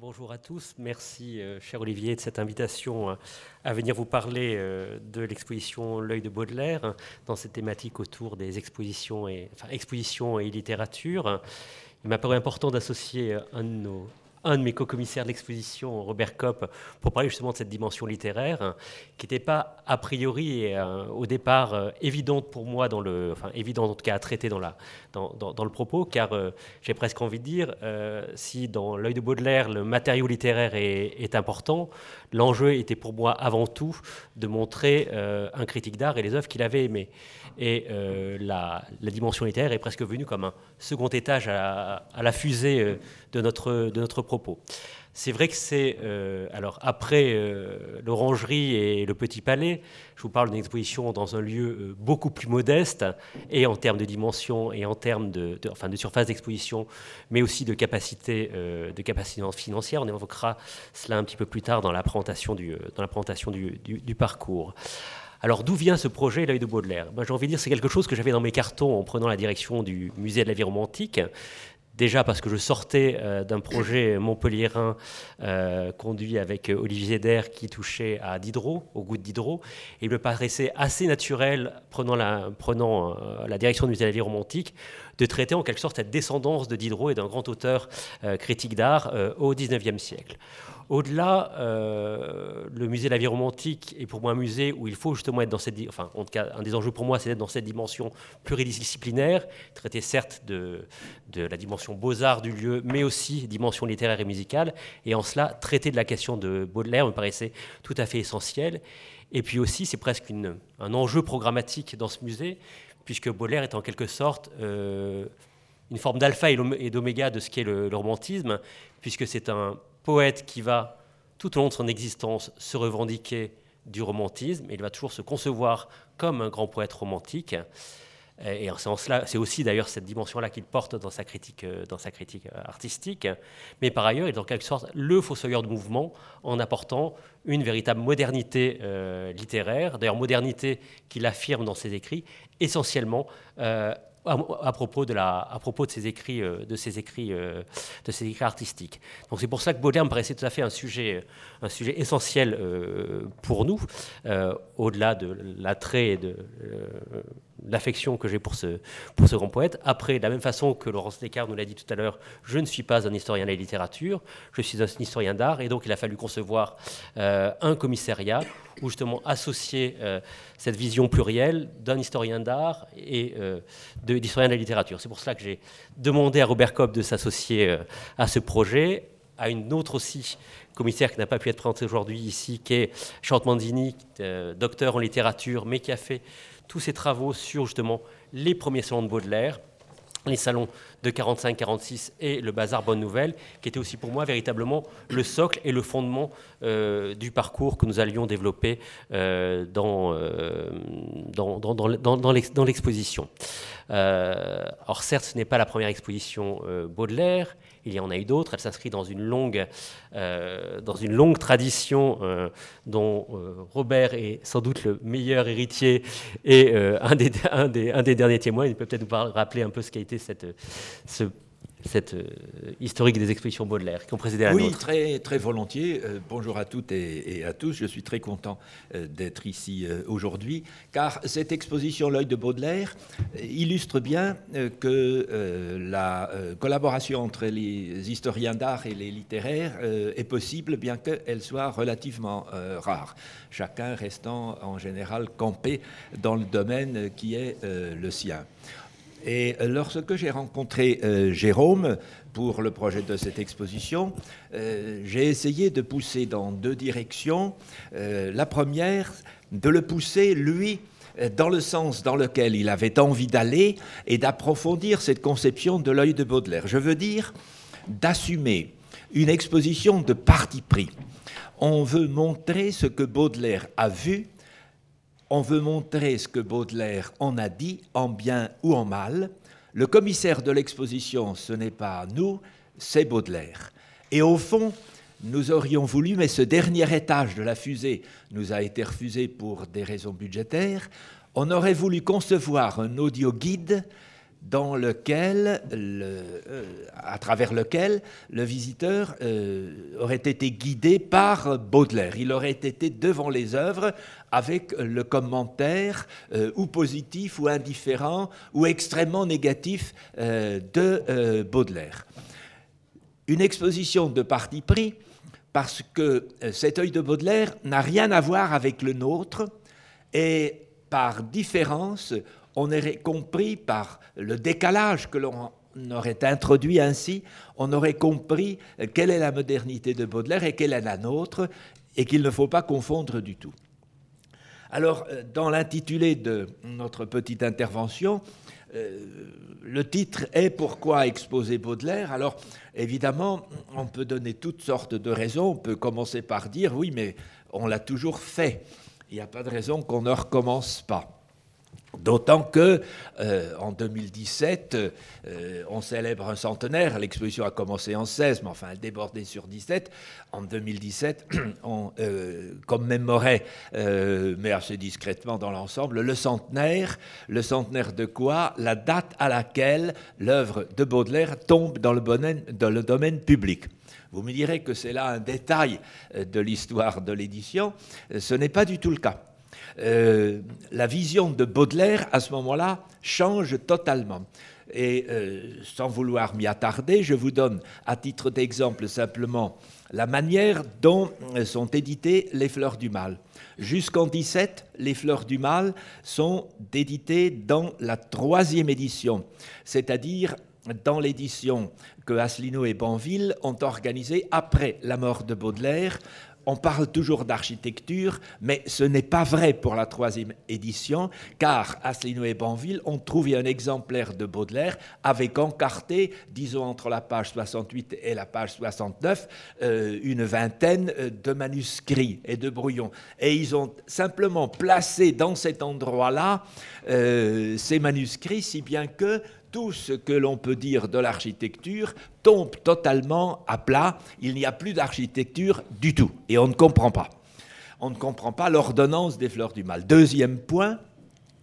Bonjour à tous. Merci, euh, cher Olivier, de cette invitation euh, à venir vous parler euh, de l'exposition L'œil de Baudelaire dans cette thématique autour des expositions et, enfin, expositions et littérature. Il m'a paru important d'associer un de nos un de mes co-commissaires de l'exposition, Robert Kopp, pour parler justement de cette dimension littéraire, qui n'était pas a priori et, euh, au départ euh, évidente pour moi, dans le, enfin évidente en tout cas à traiter dans, la, dans, dans, le propos, car euh, j'ai presque envie de dire, si dans l'œil de Baudelaire, le matériau littéraire est, important, l'enjeu était pour moi avant tout de montrer un critique d'art et les œuvres qu'il avait aimées. Et la, la, dimension littéraire est presque venue comme un second étage à, à la fusée de notre, de notre propos. C'est vrai que c'est, euh, alors après euh, l'Orangerie et le Petit Palais, je vous parle d'une exposition dans un lieu euh, beaucoup plus modeste, et en termes de dimension, et en termes de, enfin, de surface d'exposition, mais aussi de capacité, de financière. On évoquera cela un petit peu plus tard dans la présentation du, dans la présentation du, du, parcours. Alors d'où vient ce projet L'œil de Baudelaire? Ben, J'ai envie de dire c'est quelque chose que j'avais dans mes cartons en prenant la direction du musée de la vie romantique. Déjà parce que je sortais euh, d'un projet montpelliérain euh, conduit avec Olivier Zeder qui touchait à Diderot, au goût de Diderot. Il me paraissait assez naturel, prenant la, euh, direction du musée de vie romantique, de traiter en quelque sorte cette descendance de Diderot et d'un grand auteur critique d'art au XIXe siècle. Au-delà, euh, le musée de la vie romantique est pour moi un musée où il faut justement être dans cette, enfin, en tout cas, un des enjeux pour moi, c'est d'être dans cette dimension pluridisciplinaire, traiter certes de, la dimension beaux-arts du lieu, mais aussi dimension littéraire et musicale, et en cela, traiter de la question de Baudelaire me paraissait tout à fait essentiel. Et puis aussi, c'est presque un enjeu programmatique dans ce musée, puisque Baudelaire est en quelque sorte euh, une forme d'alpha et d'oméga de ce qu'est le romantisme, puisque c'est un poète qui va, tout au long de son existence, se revendiquer du romantisme, il va toujours se concevoir comme un grand poète romantique. Et c'est aussi d'ailleurs cette dimension-là qu'il porte dans sa critique, euh, dans sa critique euh, artistique. Mais par ailleurs, il est en quelque sorte le fossoyeur de mouvement en apportant une véritable modernité euh, littéraire, d'ailleurs modernité qu'il affirme dans ses écrits, essentiellement à, propos de la, à propos de ses écrits, euh, de ses écrits, euh, de ses écrits artistiques. Donc c'est pour ça que Baudelaire me paraissait tout à fait un sujet, un sujet essentiel euh, pour nous, au-delà de l'attrait et de l'affection que j'ai pour ce, pour ce grand poète. Après, de la même façon que Laurence Descartes nous l'a dit tout à l'heure, je ne suis pas un historien de la littérature, je suis un historien d'art, et donc il a fallu concevoir un commissariat où justement associer cette vision plurielle d'un historien d'art et d'historien de, de la littérature. C'est pour cela que j'ai demandé à Robert Kopp de s'associer euh, à ce projet, à une autre aussi commissaire qui n'a pas pu être présentée aujourd'hui ici, qui est Chante Mandini, euh, docteur en littérature, mais qui a fait tous ses travaux sur justement les premiers salons de Baudelaire, les salons de 45-46 et le bazar Bonne Nouvelle, qui était aussi pour moi véritablement le socle et le fondement euh, du parcours que nous allions développer euh, dans, euh, dans, dans l'exposition. alors certes, ce n'est pas la première exposition Baudelaire, il y en a eu d'autres. Elle s'inscrit dans une longue, euh, dans une longue tradition euh, dont euh, Robert est sans doute le meilleur héritier et un des, un, des, un, des, derniers témoins. Il peut peut-être nous rappeler un peu ce qu'a été cette, ce cette euh, historique des expositions Baudelaire qui ont précédé la oui, très, très volontiers. Euh, bonjour à toutes et, à tous. Je suis très content euh, d'être ici aujourd'hui, car cette exposition L'œil de Baudelaire illustre bien que la collaboration entre les historiens d'art et les littéraires est possible, bien qu'elle soit relativement rare, chacun restant en général campé dans le domaine qui est le sien. Et lorsque j'ai rencontré euh, Jérôme pour le projet de cette exposition, euh, j'ai essayé de pousser dans deux directions. Euh, la première, de le pousser, lui, dans le sens dans lequel il avait envie d'aller et d'approfondir cette conception de l'œil de Baudelaire. Je veux dire d'assumer une exposition de parti pris. On veut montrer ce que Baudelaire a vu on veut montrer ce que Baudelaire en a dit, en bien ou en mal. Le commissaire de l'exposition, ce n'est pas nous, c'est Baudelaire. Et au fond, nous aurions voulu, mais ce dernier étage de la fusée nous a été refusé pour des raisons budgétaires, on aurait voulu concevoir un audio guide dans lequel, à travers lequel le visiteur aurait été guidé par Baudelaire. Il aurait été devant les œuvres avec le commentaire ou positif ou indifférent ou extrêmement négatif de Baudelaire. Une exposition de parti pris parce que cet œil de Baudelaire n'a rien à voir avec le nôtre et par différence, on aurait compris par le décalage que l'on aurait introduit ainsi, on aurait compris quelle est la modernité de Baudelaire et quelle est la nôtre, et qu'il ne faut pas confondre du tout. Alors, euh, dans l'intitulé de notre petite intervention, euh, le titre est Pourquoi exposer Baudelaire? Alors, évidemment, on peut donner toutes sortes de raisons. On peut commencer par dire oui, mais on l'a toujours fait il n'y a pas de raison qu'on ne recommence pas. D'autant que euh, en 2017, euh, on célèbre un centenaire. L'exposition a commencé en 16, mais enfin elle débordait sur 17. En 2017, on euh, commémorait, mais assez discrètement dans l'ensemble, le centenaire. Le centenaire de quoi? La date à laquelle l'œuvre de Baudelaire tombe dans le, domaine public. Vous me direz que c'est là un détail de l'histoire de l'édition. Ce n'est pas du tout le cas. Euh, la vision de Baudelaire, à ce moment-là, change totalement. Et sans vouloir m'y attarder, je vous donne à titre d'exemple simplement la manière dont sont éditées les fleurs du mal. Jusqu'en 17, les fleurs du mal sont éditées dans la troisième édition, c'est-à-dire dans l'édition que Asselineau et Banville ont organisée après la mort de Baudelaire. On parle toujours d'architecture, mais ce n'est pas vrai pour la troisième édition, car Asselineau et Banville ont trouvé un exemplaire de Baudelaire avec encarté, disons entre la page 68 et la page 69, euh, une vingtaine euh, de manuscrits et de brouillons. Et ils ont simplement placé dans cet endroit-là euh, ces manuscrits, si bien que tout ce que l'on peut dire de l'architecture tombe totalement à plat. Il n'y a plus d'architecture du tout. Et on ne comprend pas. On ne comprend pas l'ordonnance des fleurs du mal. Deuxième point,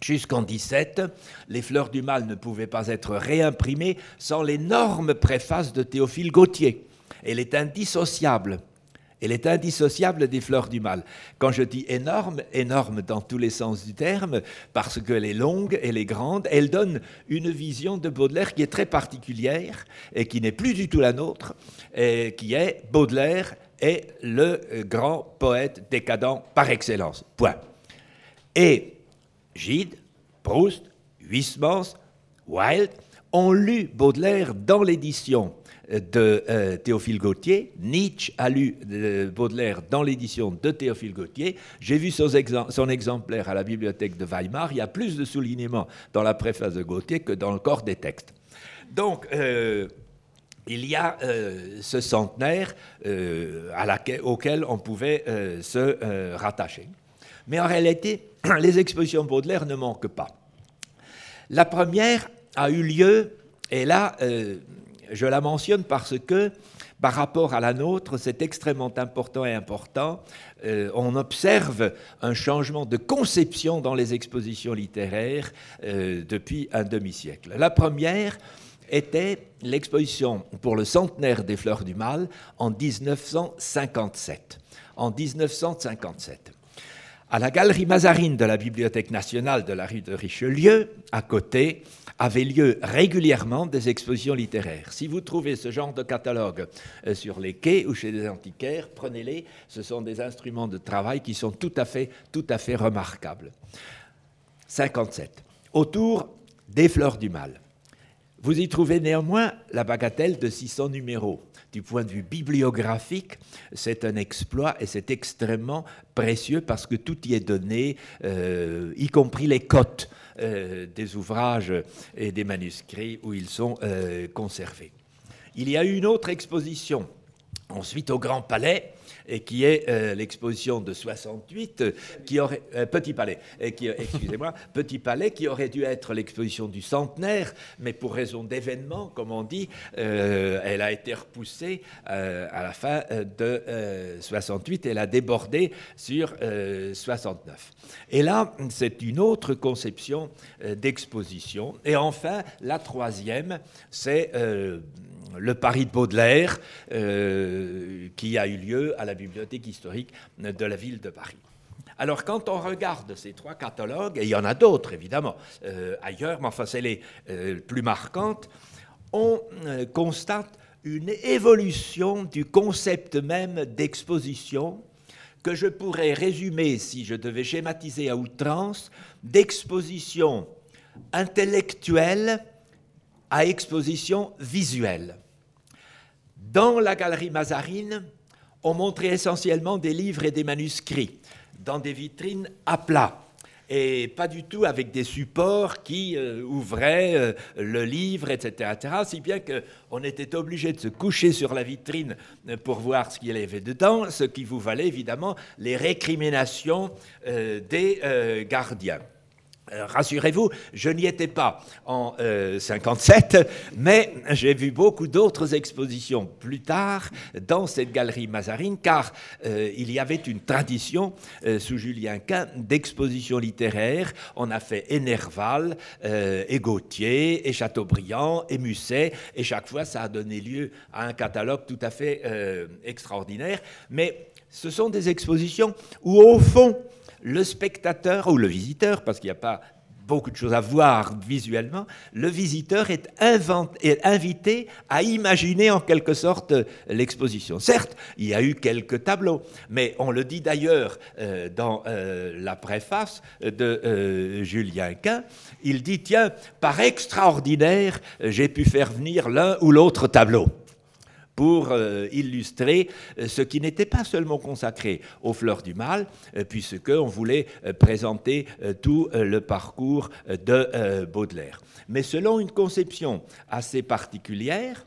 Jusqu'en 17, les fleurs du mal ne pouvaient pas être réimprimées sans l'énorme préface de Théophile Gautier. Elle est indissociable elle est indissociable des fleurs du mal. Quand je dis énorme, énorme dans tous les sens du terme, parce qu'elle est longue, elle est grande, elle donne une vision de Baudelaire qui est très particulière et qui n'est plus du tout la nôtre, qui est Baudelaire est le grand poète décadent par excellence. Point. Et Gide, Proust, Huysmans, Wilde ont lu Baudelaire dans l'édition de euh, Théophile Gautier. Nietzsche a lu euh, Baudelaire dans l'édition de Théophile Gautier. J'ai vu son, exemplaire à la bibliothèque de Weimar. Il y a plus de soulignements dans la préface de Gautier que dans le corps des textes. Donc, euh, il y a ce centenaire auquel on pouvait se rattacher. Mais en réalité, les expositions Baudelaire ne manquent pas. La première a eu lieu, et là, je la mentionne parce que par rapport à la nôtre, c'est extrêmement important et important. Euh, on observe un changement de conception dans les expositions littéraires euh, depuis un demi-siècle. La première était l'exposition pour le centenaire des Fleurs du Mal en 1957. En 1957. À la galerie Mazarine de la Bibliothèque nationale de la rue de Richelieu, à côté, avaient lieu régulièrement des expositions littéraires. Si vous trouvez ce genre de catalogue euh, sur les quais ou chez des antiquaires, prenez-les. Ce sont des instruments de travail qui sont tout à fait, tout à fait remarquables. 57. Autour des fleurs du mal. Vous y trouvez néanmoins la bagatelle de 600 numéros. Du point de vue bibliographique, c'est un exploit et c'est extrêmement précieux parce que tout y est donné, euh, y compris les cotes euh, des ouvrages et des manuscrits où ils sont euh, conservés. Il y a eu une autre exposition Ensuite, au Grand Palais, et qui est euh, l'exposition de 68, euh, qui aurait euh, Petit Palais, et qui excusez-moi, Petit Palais, qui aurait dû être l'exposition du centenaire, mais pour raison d'événement, comme on dit, elle a été repoussée à la fin de 68, elle a débordé sur 69. Et là, c'est une autre conception d'exposition. Et enfin, la troisième, c'est le Paris de Baudelaire, euh, qui a eu lieu à la bibliothèque historique de la ville de Paris. Alors quand on regarde ces trois catalogues, et il y en a d'autres évidemment euh, ailleurs, mais enfin c'est les euh, plus marquantes, on constate une évolution du concept même d'exposition que je pourrais résumer, si je devais schématiser à outrance, d'exposition intellectuelle à exposition visuelle. Dans la galerie Mazarine, on montrait essentiellement des livres et des manuscrits dans des vitrines à plat et pas du tout avec des supports qui euh, ouvraient euh, le livre, etc., si bien qu'on était obligé de se coucher sur la vitrine euh, pour voir ce qu'il y avait dedans, ce qui vous valait évidemment les récriminations des gardiens. Euh, rassurez-vous, je n'y étais pas en 57, euh, mais j'ai vu beaucoup d'autres expositions plus tard dans cette galerie Mazarine, car euh, il y avait une tradition sous Julien Quint d'exposition littéraire. On a fait Énerval, et Gauthier, et Chateaubriand, et Musset, et chaque fois ça a donné lieu à un catalogue tout à fait extraordinaire. Mais ce sont des expositions où, au fond, le spectateur ou le visiteur, parce qu'il n'y a pas beaucoup de choses à voir visuellement, le visiteur est, invité à imaginer en quelque sorte l'exposition. Certes, il y a eu quelques tableaux, mais on le dit d'ailleurs euh, dans euh, la préface de euh, Julien Quint, il dit, tiens, par extraordinaire, j'ai pu faire venir l'un ou l'autre tableau pour euh, illustrer euh, ce qui n'était pas seulement consacré aux fleurs du mal, euh, puisqu'on voulait présenter tout le parcours de Baudelaire. Mais selon une conception assez particulière,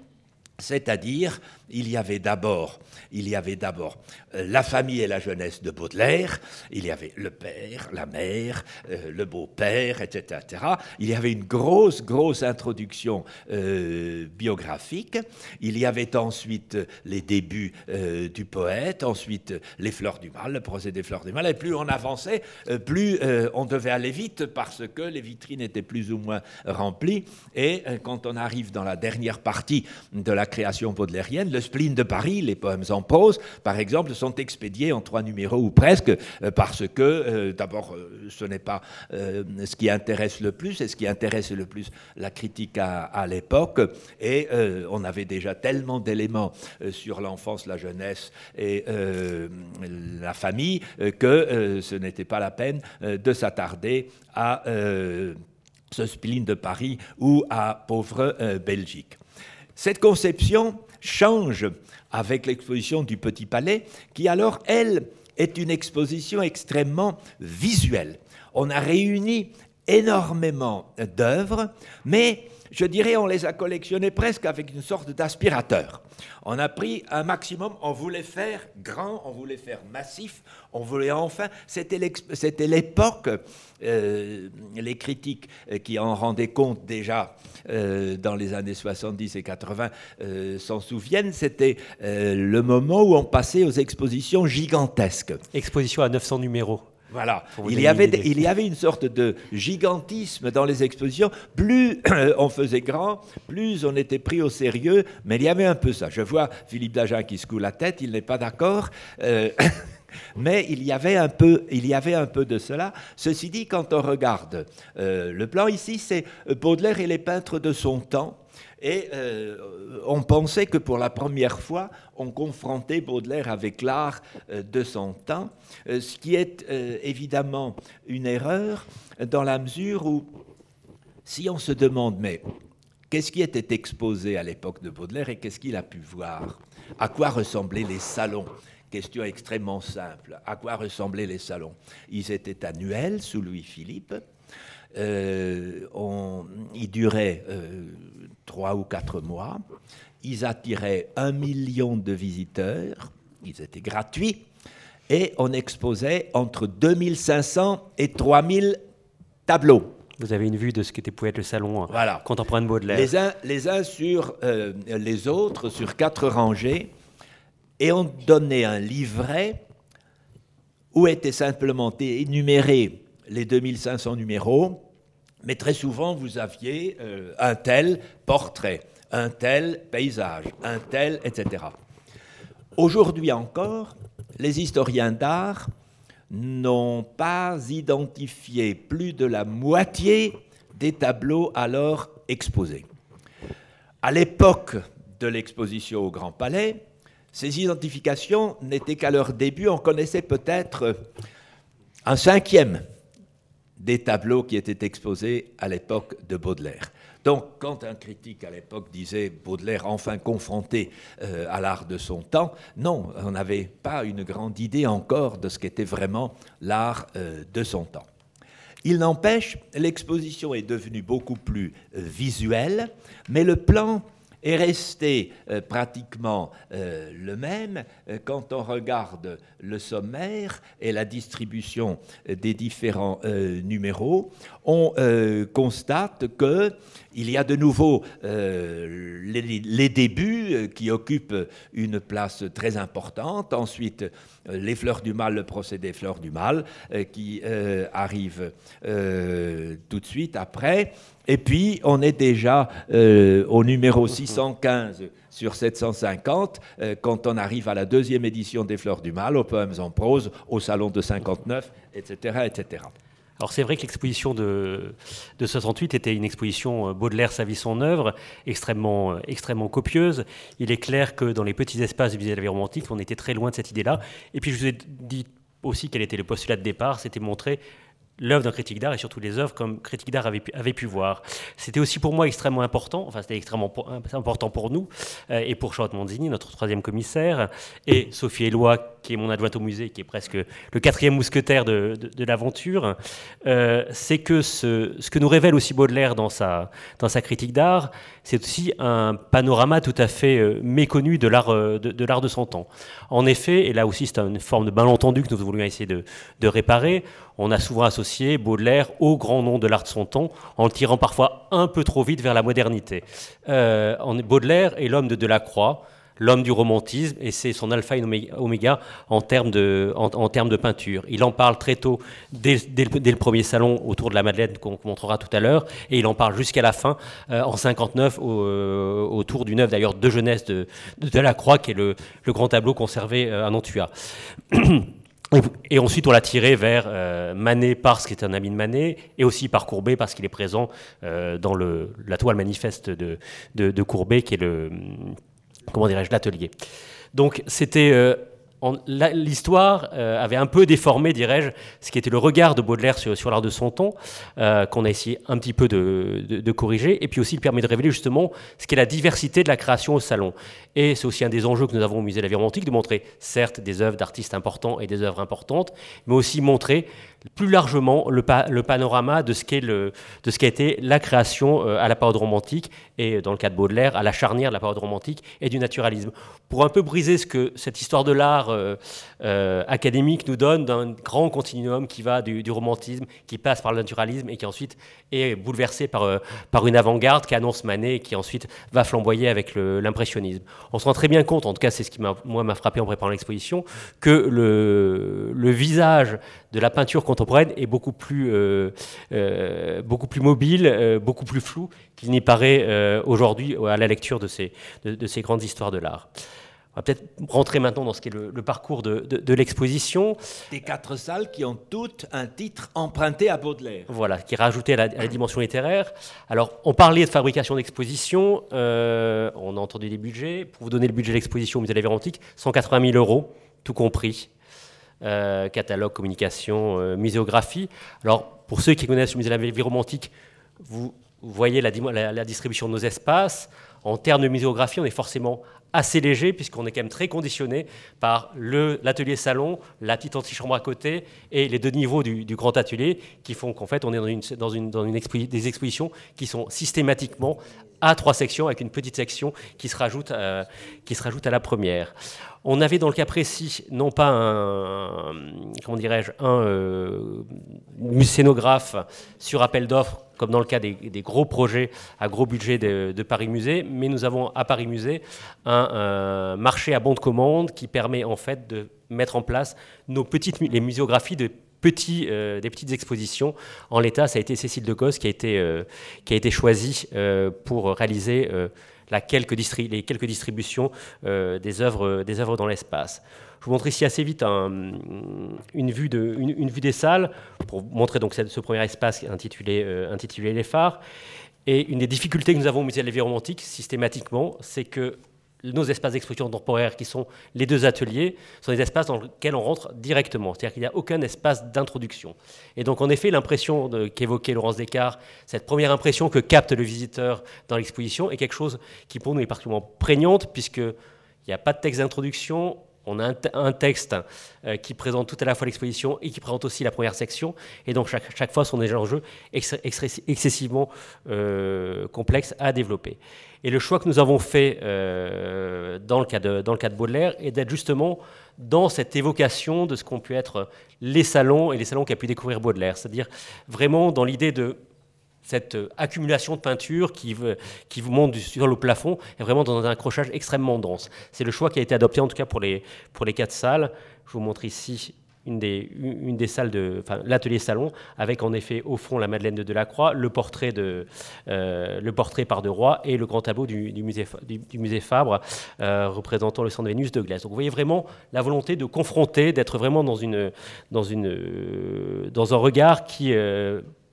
c'est-à-dire il y avait d'abord, il y avait d'abord euh, la famille et la jeunesse de Baudelaire, il y avait le père, la mère, euh, le beau-père, etc., Il y avait une grosse, grosse introduction euh, biographique. Il y avait ensuite les débuts du poète, ensuite les fleurs du mal, le procès des fleurs du mal. Et plus on avançait, plus on devait aller vite parce que les vitrines étaient plus ou moins remplies. Et quand on arrive dans la dernière partie de la création baudelairienne, spleen de Paris, les poèmes en prose, par exemple, sont expédiés en trois numéros ou presque, euh, parce que, euh, d'abord, euh, ce n'est pas ce qui intéresse le plus, et ce qui intéresse le plus la critique à, l'époque, et on avait déjà tellement d'éléments sur l'enfance, la jeunesse et la famille que ce n'était pas la peine de s'attarder à ce spleen de Paris ou à pauvre Belgique. Cette conception change avec l'exposition du Petit Palais, qui alors, elle, est une exposition extrêmement visuelle. On a réuni énormément d'œuvres, mais je dirais on les a collectionnées presque avec une sorte d'aspirateur. On a pris un maximum, on voulait faire grand, on voulait faire massif, on voulait enfin, c'était l'époque, euh, les critiques euh, qui en rendaient compte déjà euh, dans les années 70 et 80 s'en souviennent, c'était le moment où on passait aux expositions gigantesques. Exposition à 900 numéros. Voilà, il y, avait, il y avait une sorte de gigantisme dans les expositions. Plus on faisait grand, plus on était pris au sérieux, mais il y avait un peu ça. Je vois Philippe Dagen qui secoue la tête, il n'est pas d'accord. Euh, mais il y, avait un peu, il y avait un peu de cela. Ceci dit, quand on regarde euh, le plan ici, c'est Baudelaire et les peintres de son temps. Et euh, on pensait que pour la première fois, on confrontait Baudelaire avec l'art euh, de son temps, euh, ce qui est évidemment une erreur dans la mesure où, si on se demande, mais qu'est-ce qui était exposé à l'époque de Baudelaire et qu'est-ce qu'il a pu voir? À quoi ressemblaient les salons? Question extrêmement simple. À quoi ressemblaient les salons? Ils étaient annuels sous Louis-Philippe. ils duraient trois ou quatre mois. Ils attiraient un million de visiteurs. Ils étaient gratuits. Et on exposait entre 2500 et 3000 tableaux. Vous avez une vue de ce qu'était pouvait être le salon voilà. contemporain de Baudelaire. Les uns, les uns sur euh, les autres, sur quatre rangées, et on donnait un livret où étaient simplement énumérés les 2500 numéros, mais très souvent vous aviez euh, un tel portrait, un tel paysage, un tel, etc. Aujourd'hui encore, les historiens d'art n'ont pas identifié plus de la moitié des tableaux alors exposés. À l'époque de l'exposition au Grand Palais, ces identifications n'étaient qu'à leur début, on connaissait peut-être un cinquième des tableaux qui étaient exposés à l'époque de Baudelaire. Donc, quand un critique à l'époque disait Baudelaire enfin confronté euh, à l'art de son temps, non, on n'avait pas une grande idée encore de ce qu'était vraiment l'art euh, de son temps. Il n'empêche, l'exposition est devenue beaucoup plus euh, visuelle, mais le plan est resté euh, pratiquement euh, le même euh, quand on regarde le sommaire et la distribution des différents numéros. On constate que il y a de nouveau les, débuts qui occupent une place très importante. Ensuite, les fleurs du mal, le procédé fleurs du mal, qui arrive tout de suite après. Et puis, on est déjà euh, au numéro 615 sur 750 euh, quand on arrive à la deuxième édition des Fleurs du Mal, aux poèmes en prose, au Salon de 59, etc. etc. Alors c'est vrai que l'exposition de, de 68 était une exposition euh, Baudelaire, sa vie, son œuvre, extrêmement, extrêmement copieuse. Il est clair que dans les petits espaces du musée de la vie romantique, on était très loin de cette idée-là. Et puis je vous ai dit aussi quel était le postulat de départ, c'était montrer l'œuvre d'un critique d'art et surtout les œuvres comme critique d'art avait, pu voir. C'était aussi pour moi extrêmement important, enfin c'était extrêmement important pour nous euh, et pour Charlotte Monzini, notre troisième commissaire, et Sophie Éloi, qui est mon adjointe au musée, qui est presque le quatrième mousquetaire de, l'aventure, euh, c'est que ce, que nous révèle aussi Baudelaire dans sa, critique d'art, c'est aussi un panorama tout à fait euh, méconnu de l'art de, de l'art de son temps. En effet, et là aussi c'est une forme de malentendu que nous voulions essayer de réparer, on a souvent associé Baudelaire au grand nom de l'art de son temps, en le tirant parfois un peu trop vite vers la modernité. Euh, Baudelaire est l'homme de Delacroix, l'homme du romantisme, et c'est son alpha et oméga en termes, de, peinture. Il en parle très tôt, dès, le, premier salon autour de la Madeleine qu'on montrera tout à l'heure, et il en parle jusqu'à la fin, euh, en 59, euh, autour d'une œuvre d'ailleurs de jeunesse de, Delacroix, qui est le, grand tableau conservé à Nantua. Et ensuite, on l'a tiré vers euh, Manet parce qu'il est un ami de Manet, et aussi par Courbet parce qu'il est présent euh, dans le, la toile manifeste de, de, de, Courbet, qui est le, comment dirais-je, l'atelier. Donc, c'était euh, l'histoire euh, avait un peu déformé, dirais-je, ce qui était le regard de Baudelaire sur, l'art de son temps, euh, qu'on a essayé un petit peu de, corriger, et puis aussi il permet de révéler justement ce qu'est la diversité de la création au salon. Et c'est aussi un des enjeux que nous avons au musée de la vie romantique, de montrer certes des œuvres d'artistes importants et des œuvres importantes, mais aussi montrer plus largement le, panorama de ce qu'est été la création euh, à la période romantique et dans le cas de Baudelaire à la charnière de la période romantique et du naturalisme pour un peu briser ce que cette histoire de l'art euh, euh, académique nous donne d'un grand continuum qui va du, romantisme, qui passe par le naturalisme et qui ensuite est bouleversé par, euh, par une avant-garde qui annonce Manet et qui ensuite va flamboyer avec l'impressionnisme. On se rend très bien compte, en tout cas c'est ce qui m'a frappé en préparant l'exposition, que le, le, visage de la peinture contemporaine est beaucoup plus, beaucoup plus mobile, beaucoup plus flou qu'il n'y paraît aujourd'hui à la lecture de ces, de ces grandes histoires de l'art. On va peut-être rentrer maintenant dans ce qui est le, parcours de, l'exposition. Des quatre salles qui ont toutes un titre emprunté à Baudelaire. Voilà, qui est rajouté à la, dimension littéraire. Alors, on parlait de fabrication d'exposition, euh, on a entendu des budgets. Pour vous donner le budget de l'exposition au musée de la Antique, 180 000 euros, tout compris. Euh, catalogue, communication, euh, muséographie. Alors, pour ceux qui connaissent le musée de la vie romantique, vous voyez la, la, distribution de nos espaces. En termes de muséographie, on est forcément assez léger puisqu'on est quand même très conditionné par l'atelier salon, la petite antichambre à côté et les deux niveaux du, grand atelier qui font qu'en fait on est dans, une, des expositions qui sont systématiquement à trois sections avec une petite section qui se rajoute, euh, qui se rajoute à la première. On avait dans le cas précis non pas un, comment dirais-je, un euh, sur appel d'offres comme dans le cas des, gros projets à gros budget de, Paris Musée, mais nous avons à Paris Musée un, marché à bon de commande qui permet en fait de mettre en place nos petites, les muséographies de petits, euh, des petites expositions. En l'état, ça a été Cécile de Gosse qui a été, euh, qui a été choisie euh, pour réaliser la quelques les quelques distributions des, œuvres, des œuvres dans l'espace. Je vous montre ici assez vite une, vue de, une, vue des salles pour montrer donc ce premier espace intitulé, euh, intitulé Les phares. Et une des difficultés que nous avons au musée de la vie romantique, systématiquement, c'est que nos espaces d'exposition temporaire, qui sont les deux ateliers, sont des espaces dans lesquels on rentre directement. C'est-à-dire qu'il n'y a aucun espace d'introduction. Et donc, en effet, l'impression qu'évoquait Laurence Descartes, cette première impression que capte le visiteur dans l'exposition, est quelque chose qui, pour nous, est particulièrement prégnante, puisqu'il n'y a pas de texte d'introduction, on a un, texte euh, qui présente tout à la fois l'exposition et qui présente aussi la première section. Et donc, chaque, chaque fois, sont des enjeux excessivement euh, complexes à développer. Et le choix que nous avons fait euh, dans, le cas de, dans le Baudelaire est d'être justement dans cette évocation de ce qu'ont pu être les salons et les salons qu'a pu découvrir Baudelaire. C'est-à-dire vraiment dans l'idée de cette accumulation de peinture qui, qui vous monte sur le plafond est vraiment dans un accrochage extrêmement dense. C'est le choix qui a été adopté en tout cas pour les, pour les quatre salles. Je vous montre ici une des, salles de l'atelier salon avec en effet au fond la Madeleine de Delacroix, le portrait de euh, le portrait par de Roy et le grand tableau du, musée du, musée Fabre euh, représentant le de Vénus de Glaise. Donc vous voyez vraiment la volonté de confronter, d'être vraiment dans une dans une dans un regard qui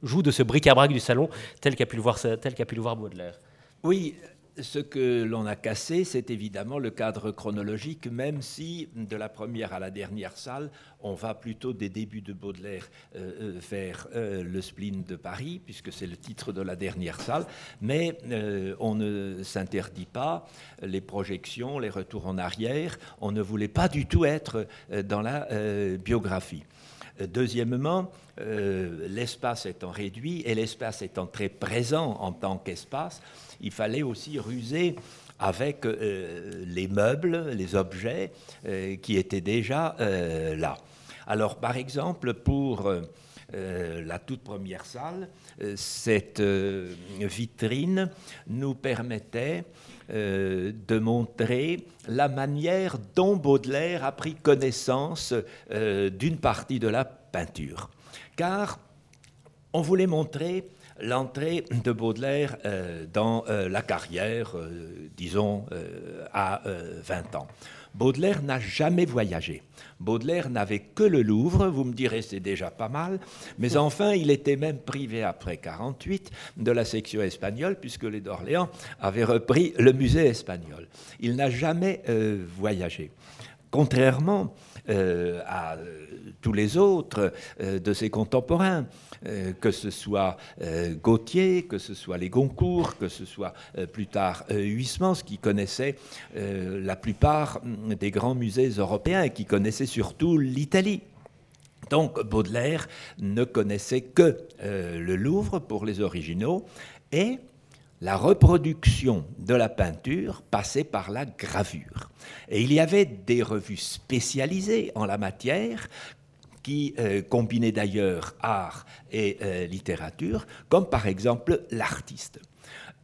joue de ce bric-à-brac du salon tel qu'a pu, le voir, tel qu'a pu le voir Baudelaire. Oui, ce que l'on a cassé, c'est évidemment le cadre chronologique, même si de la première à la dernière salle, on va plutôt des débuts de Baudelaire euh, euh, vers euh, le spleen de Paris, puisque c'est le titre de la dernière salle, mais on ne s'interdit pas les projections, les retours en arrière, on ne voulait pas du tout être dans la biographie. Deuxièmement, l'espace étant réduit et l'espace étant très présent en tant qu'espace, il fallait aussi ruser avec euh, les meubles, les objets euh, qui étaient déjà là. Alors, par exemple, pour la toute première salle, cette vitrine nous permettait de montrer la manière dont Baudelaire a pris connaissance d'une partie de la peinture car on voulait montrer l'entrée de Baudelaire euh, dans euh, la carrière, euh, disons, à 20 ans. Baudelaire n'a jamais voyagé. Baudelaire n'avait que le Louvre, vous me direz c'est déjà pas mal, mais enfin il était même privé après 48 de la section espagnole puisque les d'Orléans avaient repris le musée espagnol. Il n'a jamais voyagé. Contrairement euh, à euh, tous les autres euh, de ses contemporains, que ce soit Gautier, que ce soit les Goncourt, que ce soit plus tard Huysmans, qui connaissait la plupart mm, des grands musées européens et qui connaissait surtout l'Italie. Donc Baudelaire ne connaissait que le Louvre pour les originaux et la reproduction de la peinture passait par la gravure. Et il y avait des revues spécialisées en la matière qui euh, combinaient d'ailleurs art et euh, littérature, comme par exemple l'artiste.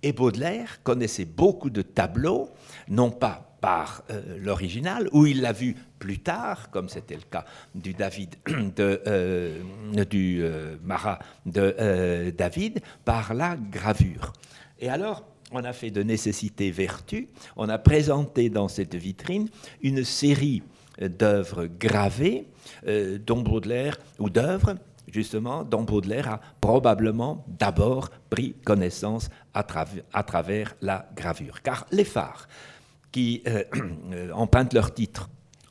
Et Baudelaire connaissait beaucoup de tableaux, non pas par euh, l'original, où il l'a vu plus tard, comme c'était le cas du David de, du Marat de David, par la gravure. Et alors, on a fait de nécessité vertu, on a présenté dans cette vitrine une série d'œuvres gravées euh, dont Baudelaire, ou d'œuvres justement dont Baudelaire a probablement d'abord pris connaissance à, travers la gravure. Car les phares qui euh, empruntent leur titre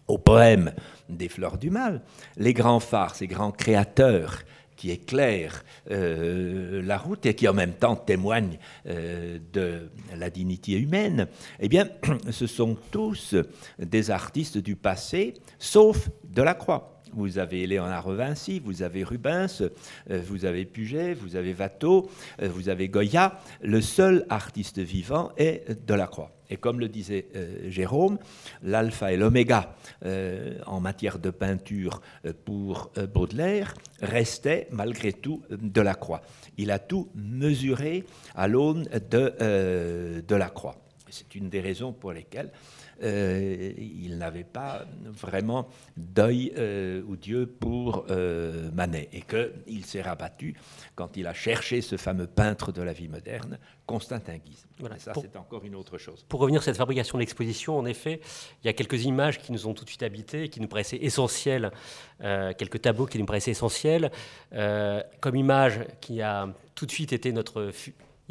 au poème des fleurs du mal, les grands phares, ces grands créateurs qui éclaire la route et qui en même temps témoigne de la dignité humaine, eh bien, ce sont tous des artistes du passé, sauf Delacroix. Vous avez Léonard Vinci, vous avez Rubens, euh, vous avez Puget, vous avez Watteau, euh, vous avez Goya. Le seul artiste vivant est Delacroix. Et comme le disait euh, Jérôme, l'alpha et l'oméga en matière de peinture pour Baudelaire restait malgré tout Delacroix. Il a tout mesuré à l'aune de Delacroix. C'est une des raisons pour lesquelles euh, il n'avait pas vraiment d'œil euh, ou Dieu pour euh, Manet et qu'il s'est rabattu quand il a cherché ce fameux peintre de la vie moderne, Constantin Guise. Voilà, ça, c'est encore une autre chose. Pour revenir à cette fabrication de l'exposition, en effet, il y a quelques images qui nous ont tout de suite habité, qui nous paraissaient essentielles, quelques tableaux qui nous paraissaient essentiels, comme image qui a tout de suite été notre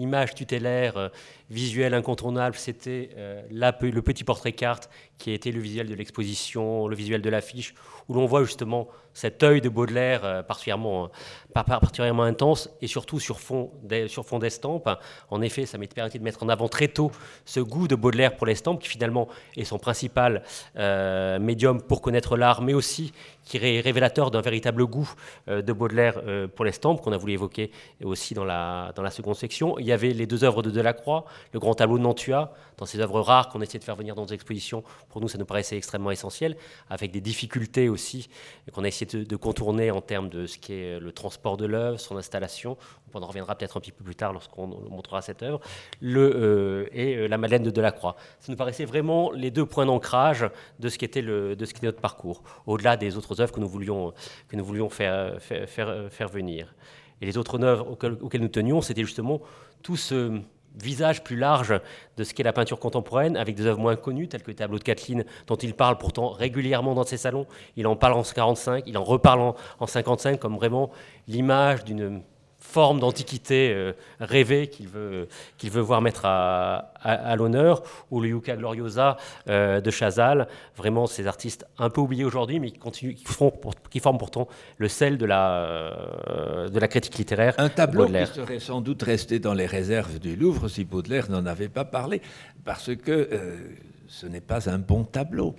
image tutélaire visuel incontournable, c'était euh, le petit portrait carte qui a été le visuel de l'exposition, le visuel de l'affiche, où l'on voit justement cet œil de Baudelaire euh, particulièrement, euh, particulièrement intense et surtout sur fond, d'estampes. En effet, ça m'a permis de mettre en avant très tôt ce goût de Baudelaire pour l'estampe, qui finalement est son principal médium pour connaître l'art, mais aussi qui est révélateur d'un véritable goût de Baudelaire pour l'estampe, qu'on a voulu évoquer aussi dans la, dans la seconde section. Il y avait les deux œuvres de Delacroix, le grand tableau de Nantua, dans ces œuvres rares qu'on essaie de faire venir dans nos expositions, pour nous, ça nous paraissait extrêmement essentiel, avec des difficultés aussi qu'on a essayé de, contourner en termes de ce qui est le transport de l'œuvre, son installation. On en reviendra peut-être un petit peu plus tard lorsqu'on montrera cette œuvre. Le, euh, et euh, la Madeleine de Delacroix. Ça nous paraissait vraiment les deux points d'ancrage de ce qui était notre parcours, au-delà des autres œuvres que nous voulions, faire, venir. Et les autres œuvres auxquelles nous tenions, c'était justement tout ce visage plus large de ce qu'est la peinture contemporaine, avec des œuvres moins connues, telles que le tableau de Kathleen, dont il parle pourtant régulièrement dans ses salons. Il en parle en 45, il en reparle en, en 55 comme vraiment l'image d'une forme d'antiquité euh, rêvée qu'il veut, qu'il veut voir mettre à, à, l'honneur, ou le Yucca Gloriosa euh, de Chazal, vraiment ces artistes un peu oubliés aujourd'hui, mais qui, continuent, qui, font, qui forment pourtant le sel de la, euh, de la critique littéraire. Un tableau qui serait sans doute resté dans les réserves du Louvre si Baudelaire n'en avait pas parlé, parce que ce n'est pas un bon tableau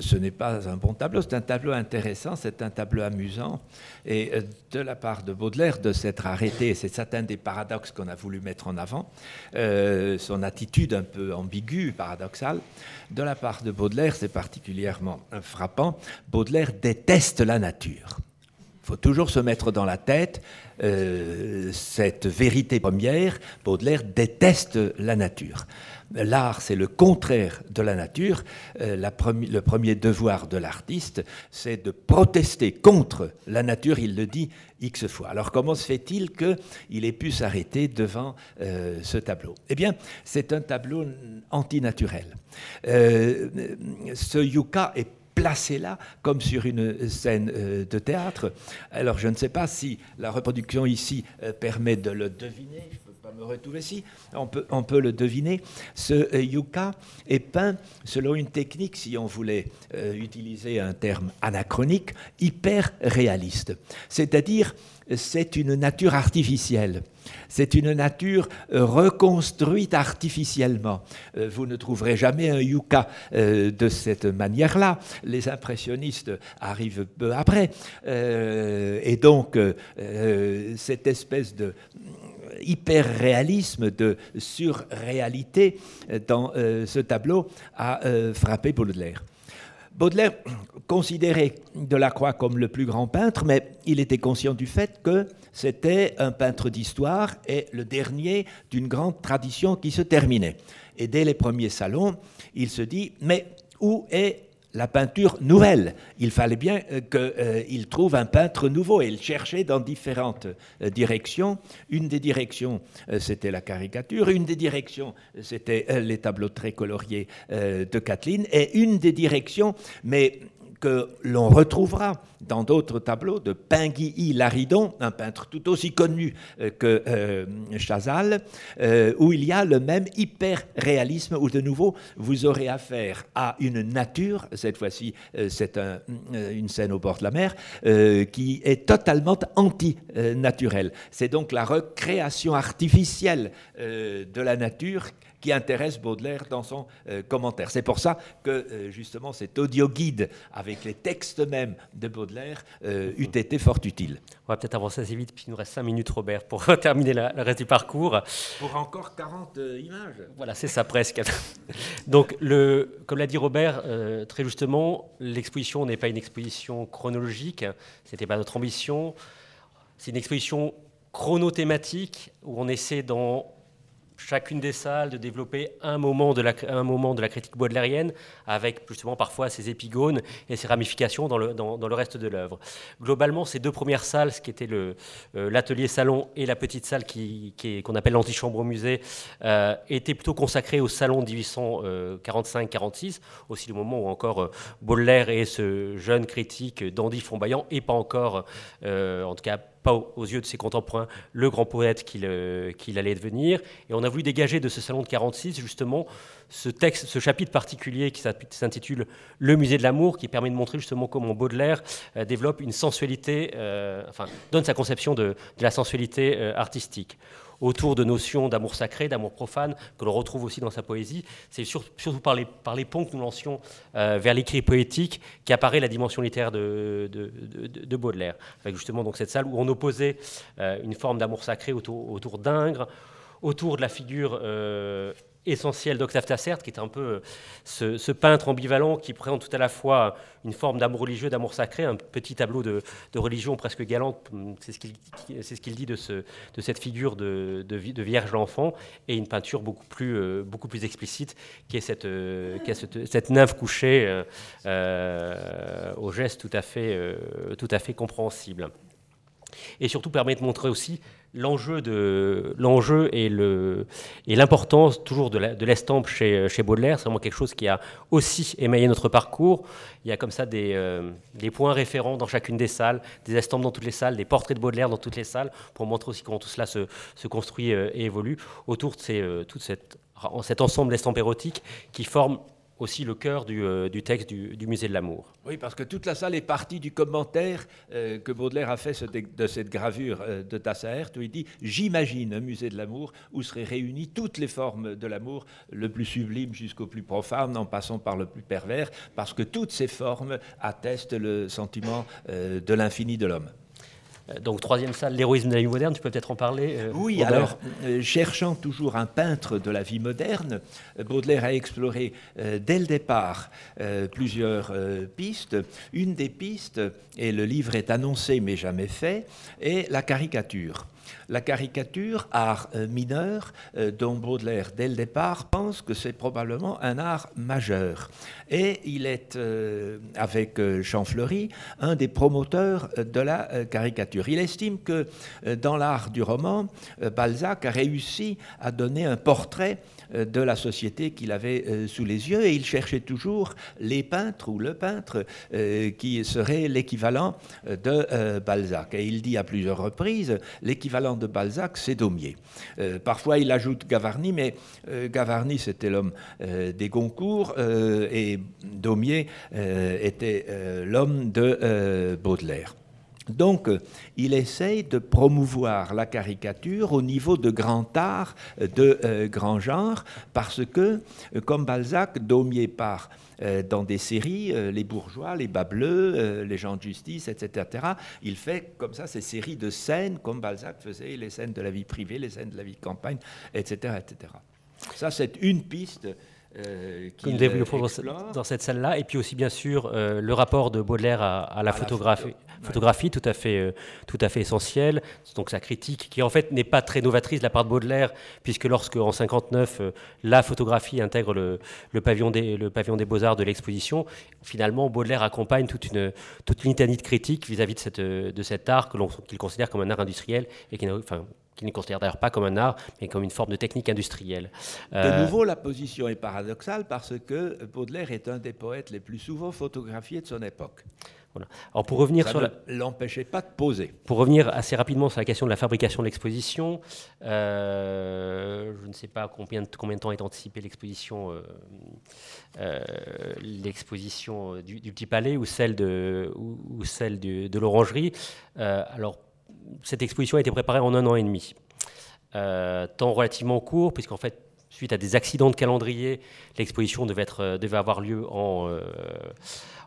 ce n'est pas un bon tableau, c'est un tableau intéressant, c'est un tableau amusant. Et euh, de la part de Baudelaire, de s'être arrêté, c'est certains des paradoxes qu'on a voulu mettre en avant, euh, son attitude un peu ambiguë, paradoxale, de la part de Baudelaire, c'est particulièrement frappant, Baudelaire déteste la nature. Il faut toujours se mettre dans la tête euh, cette vérité première, Baudelaire déteste la nature. L'art, c'est le contraire de la nature. Euh, le premier devoir de l'artiste, c'est de protester contre la nature, il le dit X fois. Alors comment se fait-il qu'il ait pu s'arrêter devant euh, ce tableau? Eh bien, c'est un tableau antinaturel. Ce yucca est placé là comme sur une scène de théâtre. Alors je ne sais pas si la reproduction ici permet de le deviner on peut le deviner. Ce euh, yucca est peint selon une technique, si on voulait euh, utiliser un terme anachronique, hyper réaliste. C'est-à-dire, c'est une nature artificielle. C'est une nature euh, reconstruite artificiellement. Vous ne trouverez jamais un yucca de cette manière-là. Les impressionnistes arrivent peu après. Et donc, cette espèce de hyper-réalisme, de surréalité dans euh, ce tableau a euh, frappé Baudelaire. Baudelaire considérait Delacroix comme le plus grand peintre, mais il était conscient du fait que c'était un peintre d'histoire et le dernier d'une grande tradition qui se terminait. Et dès les premiers salons, il se dit, mais où est la peinture nouvelle. Il fallait bien euh, qu'il euh, trouve un peintre nouveau et il cherchait dans différentes euh, directions. Une des directions, c'était la caricature, une des directions, c'était les tableaux très coloriés de Kathleen, et une des directions, mais que l'on retrouvera dans d'autres tableaux de Pinguy Laridon, un peintre tout aussi connu euh, que euh, Chazal, euh, où il y a le même hyper-réalisme, où de nouveau vous aurez affaire à une nature, cette fois-ci c'est une scène au bord de la mer, qui est totalement anti-naturelle. C'est donc la recréation artificielle de la nature qui intéresse Baudelaire dans son euh, commentaire. C'est pour ça que euh, justement cet audio guide avec les textes mêmes de Baudelaire euh, eût été fort utile. On va peut-être avancer assez vite, puis il nous reste 5 minutes, Robert, pour terminer le reste du parcours. Pour encore 40 images. Voilà, c'est ça presque. Donc, le, comme l'a dit Robert, très justement, l'exposition n'est pas une exposition chronologique, ce n'était pas notre ambition. C'est une exposition chronothématique où on essaie dans chacune des salles de développer un moment de la, un moment de la critique baudelairienne, avec justement parfois ses épigones et ses ramifications dans le, dans, le reste de l'œuvre. Globalement, ces deux premières salles, ce qui était euh, l'atelier salon et la petite salle qui, qu'on appelle l'antichambre au musée, euh, étaient plutôt consacrées au salon 1845-46, aussi le moment où encore euh, Baudelaire et ce jeune critique Dandy Fombaillant, et pas encore, en tout cas pas aux yeux de ses contemporains, le grand poète euh, qu'il allait devenir. Et on a voulu dégager de ce salon de 46 justement ce texte, ce chapitre particulier qui s'intitule Le musée de l'amour, qui permet de montrer justement comment Baudelaire euh, développe une sensualité, euh, enfin donne sa conception de, de la sensualité artistique autour de notions d'amour sacré, d'amour profane, que l'on retrouve aussi dans sa poésie. C'est surtout par les, ponts que nous lancions euh, vers l'écrit poétique qu'apparaît la dimension littéraire de, de, Baudelaire, avec justement donc cette salle où on opposait euh, une forme d'amour sacré autour, autour d'Ingres, autour de la figure euh, essentiel d'Octave Tassert, qui est un peu euh, ce, peintre ambivalent qui présente tout à la fois une forme d'amour religieux, d'amour sacré, un petit tableau de, religion presque galante, c'est ce qu'il ce dit de, ce, de, cette figure de, de Vierge l'enfant, et une peinture beaucoup plus, euh, beaucoup plus explicite, qui est cette, euh, qui est cette nymphe couchée au geste tout à fait, tout à fait compréhensible. Et surtout permet de montrer aussi l'enjeu de l'enjeu et le et l'importance toujours de l'estampe chez, chez Baudelaire, c'est vraiment quelque chose qui a aussi émaillé notre parcours. Il y a comme ça des, euh, des, points référents dans chacune des salles, des estampes dans toutes les salles, des portraits de Baudelaire dans toutes les salles, pour montrer aussi comment tout cela se, se construit euh, et évolue autour de ces, euh, toute cette, cet ensemble d'estampes érotiques qui forment aussi le cœur du, euh, texte du, Musée de l'amour. Oui, parce que toute la salle est partie du commentaire euh, que Baudelaire a fait de cette gravure euh, de Tassaert, où il dit J'imagine un musée de l'amour où seraient réunies toutes les formes de l'amour, le plus sublime jusqu'au plus profane, en passant par le plus pervers, parce que toutes ces formes attestent le sentiment de l'infini de l'homme. Euh, donc troisième salle, l'héroïsme de la vie moderne, tu peux peut-être en parler euh, Oui, alors, euh, cherchant toujours un peintre de la vie moderne, Baudelaire a exploré dès le départ plusieurs pistes. Une des pistes, et le livre est annoncé mais jamais fait, est la caricature la caricature, art mineur, dont Baudelaire, dès le départ, pense que c'est probablement un art majeur. Et il est, avec Champfleury, un des promoteurs de la caricature. Il estime que dans l'art du roman, Balzac a réussi à donner un portrait euh, de la société qu'il avait euh, sous les yeux et il cherchait toujours les peintres ou le peintre euh, qui serait l'équivalent de Balzac. Et il dit à plusieurs reprises, l'équivalent de Balzac, c'est Daumier. parfois il ajoute Gavarni, mais Gavarni c'était l'homme des Goncourt et Daumier était l'homme de Baudelaire. Donc, il essaye de promouvoir la caricature au niveau de grand art, de euh, grand genre, parce que, euh, comme Balzac, Daumier part euh, dans des séries, les bourgeois, les bas bleus, les gens de justice, etc. Il fait comme ça ces séries de scènes, comme Balzac faisait les scènes de la vie privée, les scènes de la vie de campagne, etc. etc. Ça, c'est une piste euh, nous développons dans cette salle-là. Et puis aussi, bien sûr, euh, le rapport de Baudelaire à, la, photographie, photographie tout, à fait, euh, tout à fait essentiel. Donc sa critique, qui en fait n'est pas très novatrice de la part de Baudelaire, puisque lorsque en 59 la photographie intègre le, le pavillon des, le pavillon des beaux-arts de l'exposition, finalement Baudelaire accompagne toute une, toute une litanie de critiques vis-à-vis de, cette, de cet art qu'il considère comme un art industriel et qui enfin, qu'il ne considère d'ailleurs pas comme un art, mais comme une forme de technique industrielle. De nouveau, la position est paradoxale parce que Baudelaire est un des poètes les plus souvent photographiés de son époque. Alors pour revenir Ça sur ne la... l'empêchait pas de poser. Pour revenir assez rapidement sur la question de la fabrication de l'exposition, euh, je ne sais pas combien de, combien de temps est anticipée l'exposition, euh, euh, l'exposition du, du, Petit Palais ou celle de, ou, ou celle du, de l'Orangerie. Euh, alors, cette exposition a été préparée en un an et demi. Euh, temps relativement court, puisqu'en fait, suite à des accidents de calendrier, l'exposition devait, être, devait avoir lieu en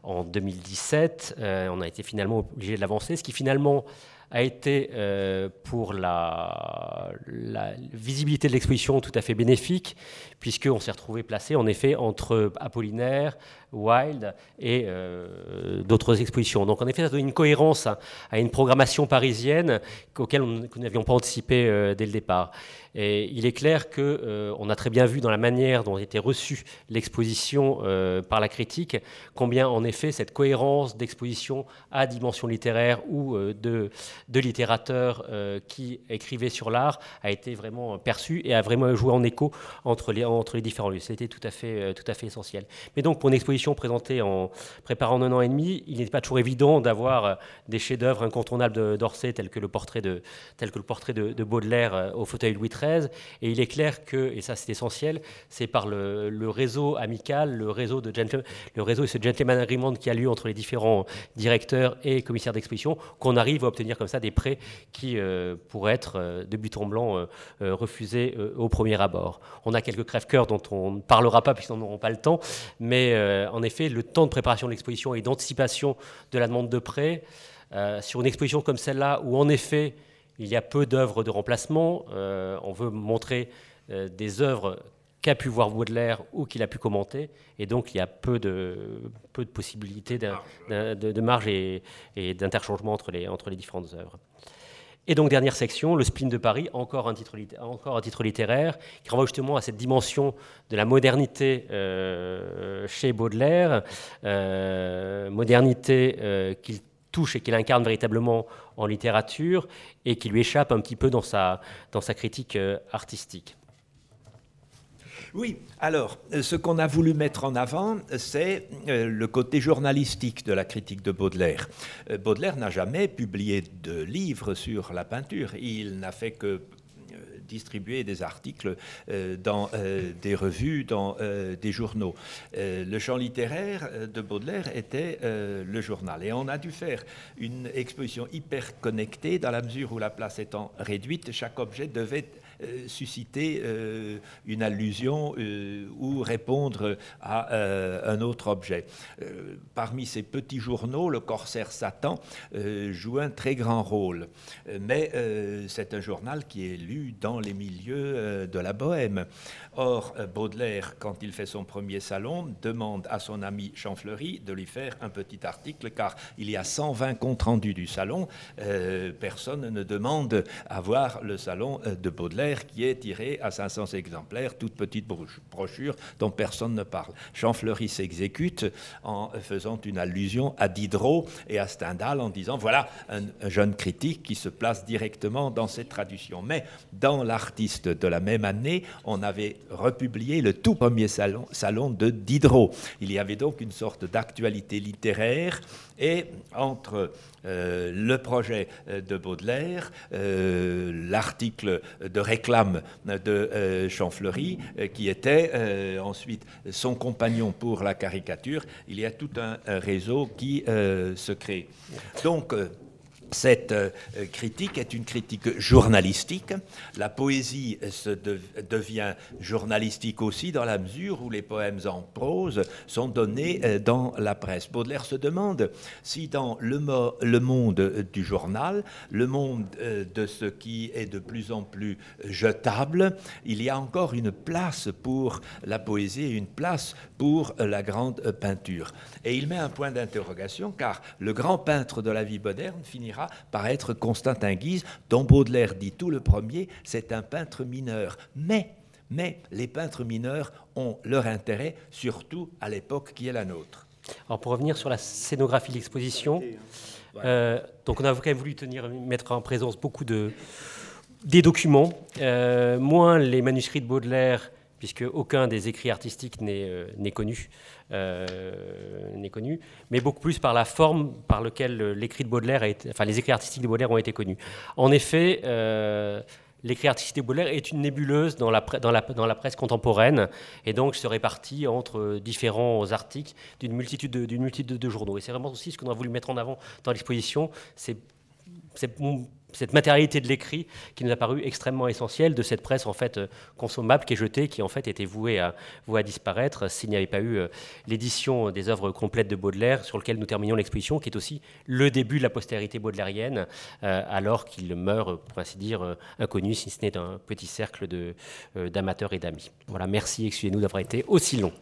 en 2017. Euh, on a été finalement obligé de l'avancer, ce qui finalement a été euh, pour la, la, visibilité de l'exposition tout à fait bénéfique, puisqu'on s'est retrouvé placé en effet entre Apollinaire, Wild et euh, d'autres expositions. Donc en effet, ça donne une cohérence à, une programmation parisienne auquel nous n'avions pas anticipé euh, dès le départ. Et il est clair qu'on euh, a très bien vu dans la manière dont été reçue l'exposition par la critique combien en effet cette cohérence d'exposition à dimension littéraire ou de, de littérateurs qui écrivaient sur l'art a été vraiment perçue et a vraiment joué en écho entre les, entre les différents lieux. C'était tout, à fait, tout à fait essentiel. Mais donc pour une exposition présentée en préparant un an et demi, il n'est pas toujours évident d'avoir des chefs-d'œuvre incontournables d'Orsay tels que le portrait de, tel que le portrait de, de Baudelaire au fauteuil Louis XIII et il est clair que, et ça c'est essentiel, c'est par le, réseau amical, le réseau, de le réseau et ce gentleman agreement qui a lieu entre les différents directeurs et commissaires d'exposition qu'on arrive à obtenir comme ça des prêts qui euh, pourraient être euh, de but en blanc euh, euh refusés euh, au premier abord. On a quelques crève-cœurs dont on ne parlera pas puisqu'on n'aura pas le temps, mais euh, en effet, le temps de préparation de l'exposition et d'anticipation de la demande de prêt, sur une exposition comme celle-là, où en effet, il y a peu d'œuvres de remplacement. Euh, on veut montrer euh, des œuvres qu'a pu voir Baudelaire ou qu'il a pu commenter. Et donc, il y a peu de, peu de possibilités de, de, de marge et, et d'interchangement entre les, entre les différentes œuvres. Et donc, dernière section, le spleen de Paris, encore un titre, littéraire, qui renvoie justement à cette dimension de la modernité euh, chez Baudelaire, euh, modernité euh, qu'il touche et qu'il incarne véritablement en littérature et qui lui échappe un petit peu dans sa, critique artistique. Oui, alors, ce qu'on a voulu mettre en avant, c'est euh, le côté journalistique de la critique de Baudelaire. Euh, Baudelaire n'a jamais publié de livre sur la peinture. Il n'a fait que distribuer des articles euh, dans euh, des revues, dans euh, des journaux. le champ littéraire de Baudelaire était le journal. Et on a dû faire une exposition hyper connectée dans la mesure où la place étant réduite, chaque objet devait euh, susciter euh, une allusion euh, ou répondre à un autre objet. parmi ces petits journaux, le Corsaire Satan joue un très grand rôle. Mais c'est un journal qui est lu dans les milieux de la bohème. Or, Baudelaire, quand il fait son premier salon, demande à son ami Champfleury de lui faire un petit article, car il y a 120 comptes rendus du salon. Euh, personne ne demande à voir le salon de Baudelaire qui est tiré à 500 exemplaires, toute petite brochure dont personne ne parle. Champfleury s'exécute en faisant une allusion à Diderot et à Stendhal en disant voilà un, un jeune critique qui se place directement dans cette traduction. Mais dans l'artiste de la même année, on avait republié le tout premier salon, salon de Diderot. Il y avait donc une sorte d'actualité littéraire et entre euh, le projet de Baudelaire, euh, l'article de réclame de euh, Champfleury, euh, qui était euh, ensuite son compagnon pour la caricature, il y a tout un réseau qui se crée. Donc, cette euh, critique est une critique journalistique. La poésie devient journalistique aussi dans la mesure où les poèmes en prose sont donnés euh, dans la presse. Baudelaire se demande si dans le, le monde du journal, le monde euh, de ce qui est de plus en plus jetable, il y a encore une place pour la poésie et une place pour la grande peinture. Et il met un point d'interrogation car le grand peintre de la vie moderne finira par être Constantin Guise, dont Baudelaire dit tout le premier, c'est un peintre mineur. Mais, mais les peintres mineurs ont leur intérêt, surtout à l'époque qui est la nôtre. Alors pour revenir sur la scénographie de l'exposition, euh, donc on a quand même voulu tenir, mettre en présence beaucoup de, des documents, moins les manuscrits de Baudelaire, puisque aucun des écrits artistiques n'est connu. N'est connu, mais beaucoup plus par la forme par laquelle l'écrit de Baudelaire a été, enfin, les écrits artistiques de Baudelaire ont été connus. En effet, l'écrit artistique de Baudelaire est une nébuleuse dans la, presse contemporaine et donc se répartit entre différents articles d'une multitude, de, multitude de journaux. Et c'est vraiment aussi ce qu'on a voulu mettre en avant dans l'exposition, c'est cette matérialité de l'écrit qui nous a paru extrêmement essentielle de cette presse en fait euh, consommable qui est jetée, qui en fait était vouée à, vouée à disparaître s'il n'y avait pas eu euh, l'édition des œuvres complètes de Baudelaire sur lequel nous terminons l'exposition, qui est aussi le début de la postérité baudelairienne, euh, alors qu'il meurt, pour ainsi dire, inconnu, si ce n'est d'un petit cercle d'amateurs et d'amis. Voilà, merci, excusez-nous d'avoir été aussi long.